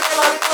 de